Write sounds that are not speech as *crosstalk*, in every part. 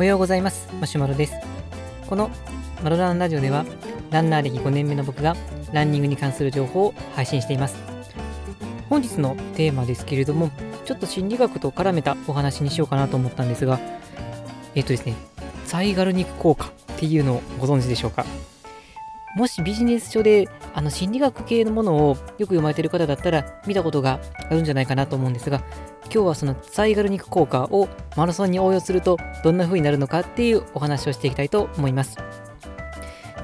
おはようございます。マシュマロです。このマロランラジオではランナー歴5年目の僕がランニングに関する情報を配信しています。本日のテーマですけれどもちょっと心理学と絡めたお話にしようかなと思ったんですがえっ、とですねサイガル肉効果っていうのをご存知でしょうか？もしビジネス書であの心理学系のものをよく読まれている方だったら見たことがあるんじゃないかなと思うんですが今日はそのサイガル肉効果をマラソンに応用するとどんな風になるのかっていうお話をしていきたいと思います。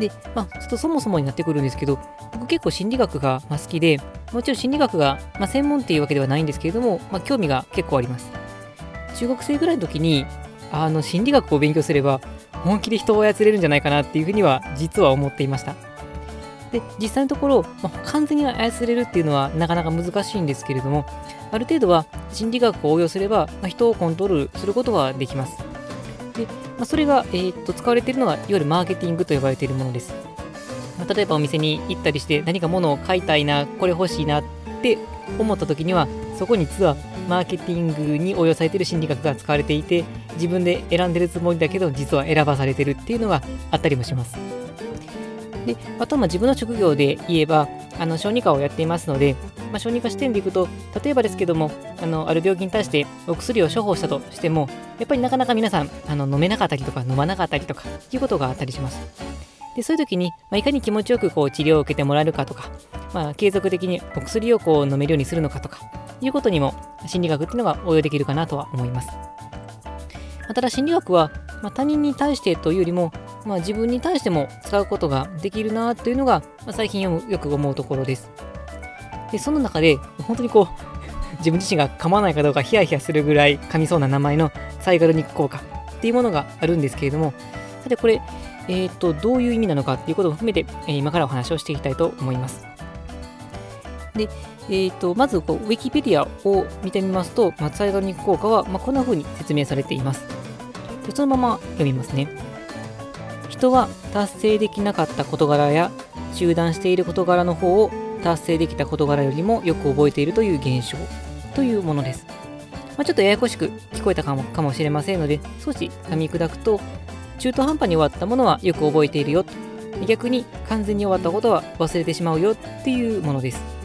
で、まあ、ちょっとそもそもになってくるんですけど僕結構心理学が好きでもちろん心理学が、まあ、専門っていうわけではないんですけれども、まあ、興味が結構あります。中学生ぐらいの時にあの心理学を勉強すれば本気で人を操れるんじゃないかなっていうふうには実は思っていました。で実際のところ、まあ、完全に操れるっていうのはなかなか難しいんですけれどもある程度は心理学を応用すれば、まあ、人をコントロールすることはできます。で、まあ、それが、えー、っと使われているのがいわゆるマーケティングと呼ばれているものです。まあ、例えばお店に行ったりして何か物を買いたいなこれ欲しいなって思った時にはそこに実はマーケティングに応用されている心理学が使われていて自分で選んでるつもりだけど実は選ばされてるっていうのがあったりもしますであとはまあ自分の職業で言えばあの小児科をやっていますので、まあ、小児科視点でいくと例えばですけどもあのある病気に対してお薬を処方したとしてもやっぱりなかなか皆さんあの飲めなかったりとか飲まなかったりとかいうことがあったりしますでそういう時に、まあ、いかに気持ちよくこう治療を受けてもらえるかとか、まあ、継続的にお薬をこう飲めるようにするのかとかいうことにも心理学っていうのが応用できるかなとは思います。まあ、ただ心理学は、ま、他人に対してというよりも、まあ、自分に対しても使うことができるなというのが、ま、最近よく思うところです。で、その中で本当にこう *laughs* 自分自身が噛まないかどうかヒヤヒヤするぐらい噛みそうな名前のサイガルニック効果っていうものがあるんですけれども、さてこれ、え、ー、と、どういう意味なのかっていうことも含めて、え、今からお話をしていきたいと思います。で、えーと、まずこう、ウィキペディアを見てみますと、まあ、サイガルニック効果は、まあ、こんな風に説明されています。でそのまま読みますね。人は達成できなかった事柄や中断している事柄の方を達成できた事柄よりもよく覚えているという現象というものです。まあ、ちょっとややこしく聞こえたかもかもしれませんので、少し噛み砕くと、中途半端に終わったものはよく覚えているよ。逆に完全に終わったことは忘れてしまうよっていうものです。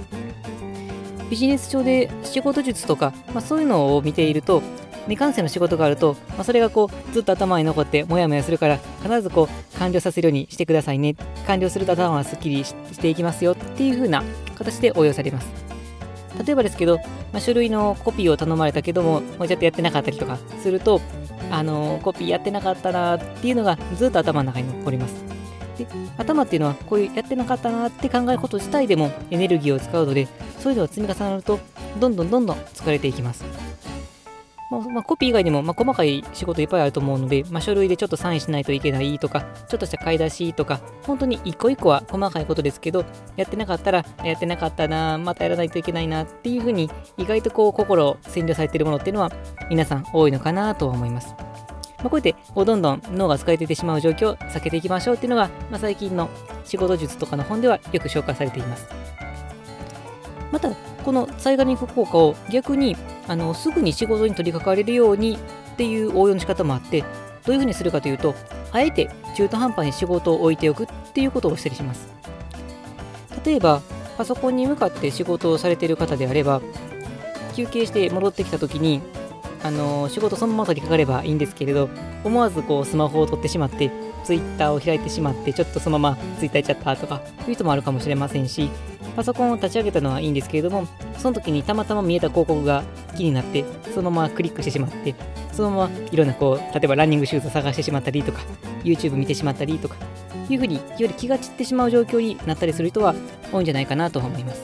ビジネス書で仕事術とか、まあ、そういうのを見ていると、未完成の仕事があると、まあ、それがこうずっと頭に残ってモヤモヤするから必ずこう完了させるようにしてくださいね。完了すると頭はすっきりしていきますよ。っていう風な形で応用されます。例えばですけど、まあ、書類のコピーを頼まれたけどももうちょっとやってなかったりとかするとあのコピーやってなかったなっていうのがずっと頭の中に残ります。で頭っていうのはこういうやってなかったなって考えること自体でもエネルギーを使うのでそういうのが積み重なるとどんどんどんどん疲れていきます。まあ、まあ、コピー以外にも、まあ、細かい仕事いっぱいあると思うので、まあ、書類でちょっとサインしないといけないとか、ちょっとした買い出しとか、本当に一個一個は細かいことですけど、やってなかったら、やってなかったな、またやらないといけないなっていうふうに、意外とこう心を占領されているものっていうのは、皆さん多いのかなとは思います。まあ、こうやってこうどんどん脳が疲れててしまう状況を避けていきましょうっていうのが、まあ、最近の仕事術とかの本ではよく紹介されています。また、このサイガニック効果を逆にあのすぐに仕事に取り掛かれるようにっていう応用の仕方もあって、どういうふうにするかというと、あえて中途半端に仕事を置いておくっていうことをしたりします。例えば、パソコンに向かって仕事をされている方であれば、休憩して戻ってきた時にあの仕事そのまま取りかかればいいんですけれど、思わずこうスマホを取ってしまって、ツイッターを開いてしまって、ちょっとそのままツイッター行っちゃったとかいう人もあるかもしれませんし、パソコンを立ち上げたのはいいんですけれども、その時にたまたま見えた広告が気になって、そのままクリックしてしまって、そのままいろんなこう、例えばランニングシューズを探してしまったりとか、YouTube 見てしまったりとか、いうふうにより気が散ってしまう状況になったりする人は多いんじゃないかなと思います。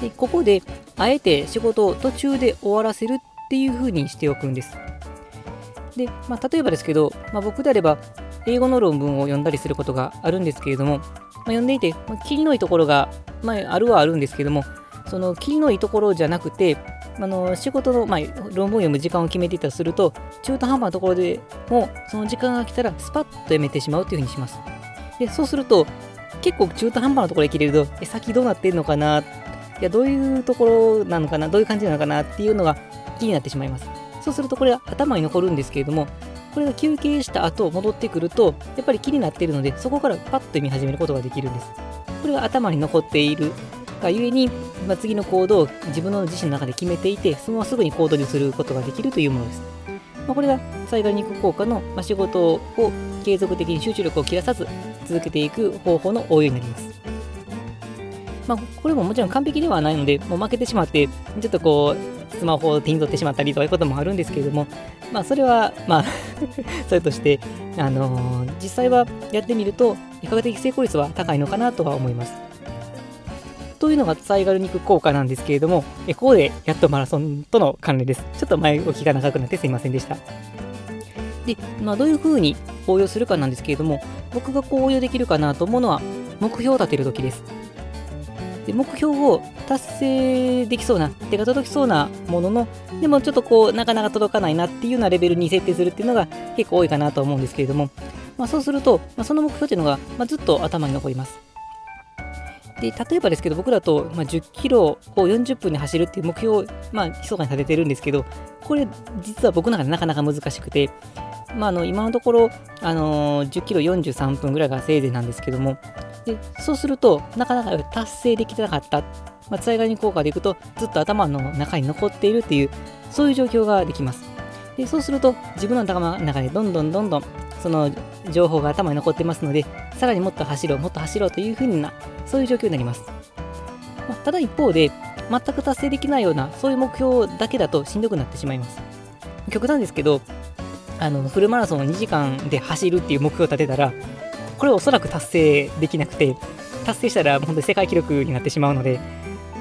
で、ここで、あえて仕事を途中で終わらせるっていう風にしておくんです。で、まあ、例えばですけど、まあ、僕であれば英語の論文を読んだりすることがあるんですけれども、まあ、読んでいて、まあ、キリのいいところが、まあ、あるはあるんですけども、そのキリのいいところじゃなくて、あの仕事の、まあ、論文を読む時間を決めていたとすると、中途半端なところでも、その時間が来たらスパッとやめてしまうというふうにします。で、そうすると、結構中途半端なところで切れると、え、先どうなってんのかな、いや、どういうところなのかな、どういう感じなのかな？っていうのが気になってしまいます。そうするとこれは頭に残るんですけれども、これが休憩した後戻ってくると、やっぱり気になっているので、そこからパッと見始めることができるんです。これが頭に残っているがゆえに、まあ、次の行動を自分の自身の中で決めていて、そのまますぐに行動にすることができるというものです。まあ、これが災害肉効果の、まあ仕事を継続的に集中力を切らさず続けていく方法の応用になります。まあ、これももちろん完璧ではないので、もう負けてしまって、ちょっとこう、スマホを手に取ってしまったりということもあるんですけれども、まあ、それは、まあ *laughs* それとして、あのー、実際はやってみると、比較的成功率は高いのかなとは思います。というのがサイガル肉効果なんですけれども、えここでやっとマラソンとの関連です。ちょっと前置きが長くなってすいませんでした。で、まあ、どういうふうに応用するかなんですけれども、僕がこう応用できるかなと思うのは、目標を立てるときです。で目標を達成できそうな、手が届きそうなものの、でもちょっとこう、なかなか届かないなっていうようなレベルに設定するっていうのが結構多いかなと思うんですけれども、まあ、そうすると、まあ、その目標っていうのが、まあ、ずっと頭に残ります。で、例えばですけど、僕だと、まあ、10キロを40分で走るっていう目標を、まあ、密かに立ててるんですけど、これ、実は僕の中でなかなか難しくて、まあ、あの今のところ、あのー、10キロ43分ぐらいがせいぜいなんですけども、でそうすると、なかなか達成できてなかった、まあ、災害に効果でいくと、ずっと頭の中に残っているっていう、そういう状況ができます。でそうすると、自分の頭の中でどんどんどんどん、その情報が頭に残ってますので、さらにもっと走ろう、もっと走ろうというふうな、そういう状況になります。まあ、ただ一方で、全く達成できないような、そういう目標だけだとしんどくなってしまいます。極端ですけど、あのフルマラソンを2時間で走るっていう目標を立てたら、これおそらく達成できなくて、達成したら本当に世界記録になってしまうので、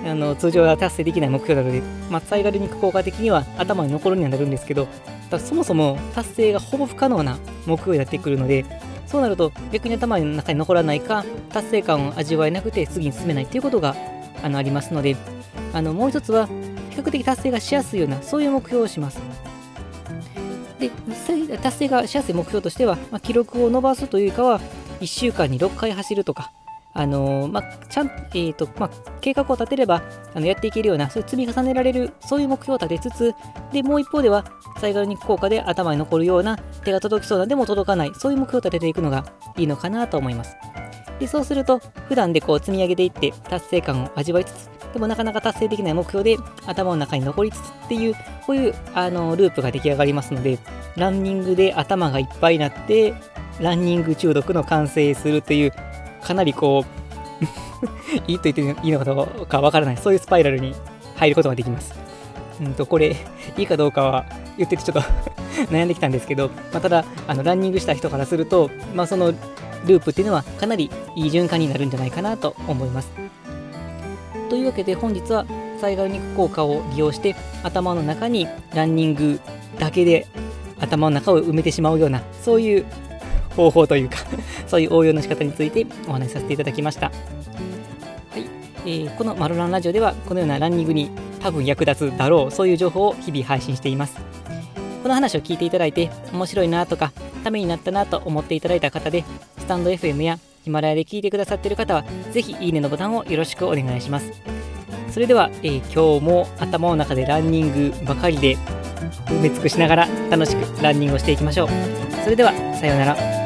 あの通常は達成できない目標なので、まあ、サイガル肉効果的には頭に残るにはなるんですけどだ、そもそも達成がほぼ不可能な目標になってくるので、そうなると逆に頭の中に残らないか、達成感を味わえなくて次に進めないということがあのありますので、あのもう一つは比較的達成がしやすいような、そういう目標をします。で、達成がしやすい目標としては、まあ、記録を伸ばすというかは、1週間に6回走るとか、あの、まあ、ちゃん、え、ー、と、まあ、計画を立てれば、あの、やっていけるような、そういう積み重ねられる、そういう目標を立てつつ、で、もう一方では、災害肉効果で頭に残るような、手が届きそうな、でも届かない、そういう目標を立てていくのがいいのかなと思います。で、そうすると、普段でこう積み上げていって、達成感を味わいつつ、でもなかなか達成できない目標で、頭の中に残りつつっていう、こういう、あの、ループが出来上がりますので、ランニングで頭がいっぱいになって、ランニング中毒の完成するという、かなりこう *laughs* いいと言っていいのかどうかわからない、そういうスパイラルに入ることができます。うんと、これ、いいかどうかは言っててちょっと *laughs* 悩んできたんですけど、まあ、ただ、あの、ランニングした人からすると、まあ、そのループっていうのはかなりいい循環になるんじゃないかなと思います。というわけで本日は災害肉効果を利用して頭の中にランニングだけで頭の中を埋めてしまうようなそういう方法というか *laughs* そういう応用の仕方についてお話しさせていただきました。はい、えー、このマロランラジオではこのようなランニングに多分役立つだろうそういう情報を日々配信しています。この話を聞いていただいて面白いなとかためになったなと思っていただいた方でスタンド FM やヒマラヤで聞いてくださっている方はぜひいいねのボタンをよろしくお願いします。それでは、えー、今日も頭の中でランニングばかりで埋め尽くしながら楽しくランニングをしていきましょう。それではさようなら。